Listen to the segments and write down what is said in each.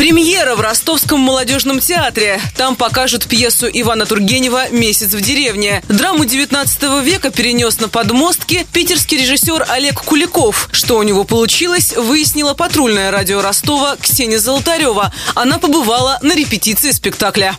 Премьера в Ростовском молодежном театре. Там покажут пьесу Ивана Тургенева «Месяц в деревне». Драму 19 века перенес на подмостки питерский режиссер Олег Куликов. Что у него получилось, выяснила патрульное радио Ростова Ксения Золотарева. Она побывала на репетиции спектакля.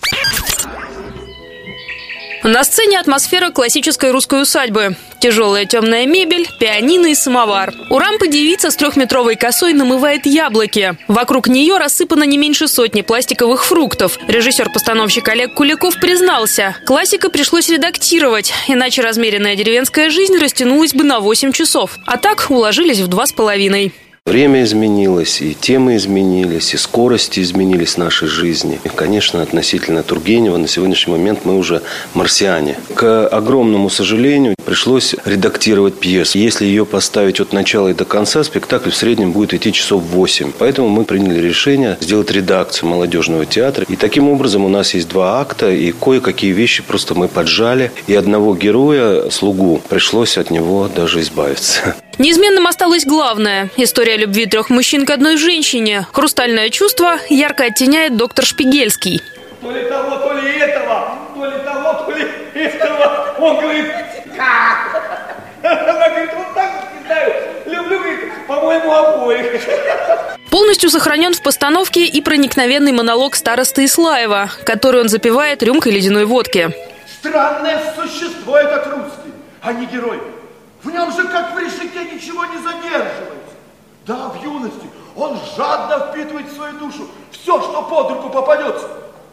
На сцене атмосфера классической русской усадьбы. Тяжелая темная мебель, пианино и самовар. У рампы девица с трехметровой косой намывает яблоки. Вокруг нее рассыпано не меньше сотни пластиковых фруктов. Режиссер-постановщик Олег Куликов признался, классика пришлось редактировать, иначе размеренная деревенская жизнь растянулась бы на 8 часов. А так уложились в два с половиной. Время изменилось, и темы изменились, и скорости изменились нашей жизни. И, конечно, относительно Тургенева на сегодняшний момент мы уже марсиане. К огромному сожалению, пришлось редактировать пьесу. Если ее поставить от начала и до конца, спектакль в среднем будет идти часов 8. Поэтому мы приняли решение сделать редакцию молодежного театра. И таким образом у нас есть два акта, и кое-какие вещи просто мы поджали. И одного героя, слугу, пришлось от него даже избавиться. Неизменным осталось главное – история любви трех мужчин к одной женщине. Хрустальное чувство ярко оттеняет доктор Шпигельский. То ли того, то ли этого, то ли того, то ли этого. Он говорит, как? Она говорит, вот так не знаю, люблю, по-моему, обоих. Полностью сохранен в постановке и проникновенный монолог старосты Ислаева, который он запивает рюмкой ледяной водки. Странное существо этот русский, а не герой. В нем же, как в решете, ничего не задерживается. Да, в юности он жадно впитывает в свою душу все, что под руку попадется.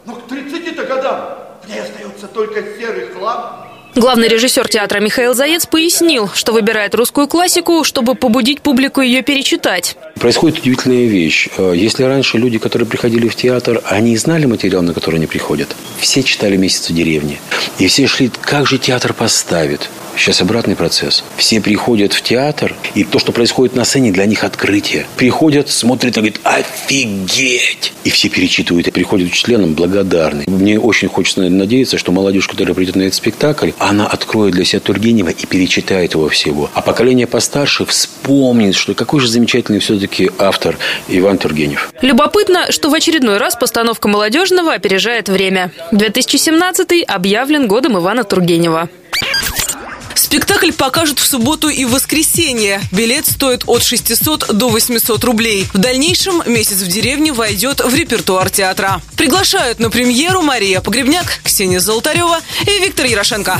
Но к 30-то годам в ней остается только серый хлам Главный режиссер театра Михаил Заец пояснил, что выбирает русскую классику, чтобы побудить публику ее перечитать. Происходит удивительная вещь. Э, если раньше люди, которые приходили в театр, они знали материал, на который они приходят, все читали «Месяц в деревне». И все шли, как же театр поставит. Сейчас обратный процесс. Все приходят в театр, и то, что происходит на сцене, для них открытие. Приходят, смотрят и говорят, офигеть! И все перечитывают, и приходят членам благодарны. Мне очень хочется надеяться, что молодежь, которая придет на этот спектакль, она откроет для себя Тургенева и перечитает его всего. А поколение постарше вспомнит, что какой же замечательный все-таки автор Иван Тургенев. Любопытно, что в очередной раз постановка молодежного опережает время. 2017 объявлен годом Ивана Тургенева. Спектакль покажут в субботу и в воскресенье. Билет стоит от 600 до 800 рублей. В дальнейшем «Месяц в деревне» войдет в репертуар театра. Приглашают на премьеру Мария Погребняк, Ксения Золотарева и Виктор Ярошенко.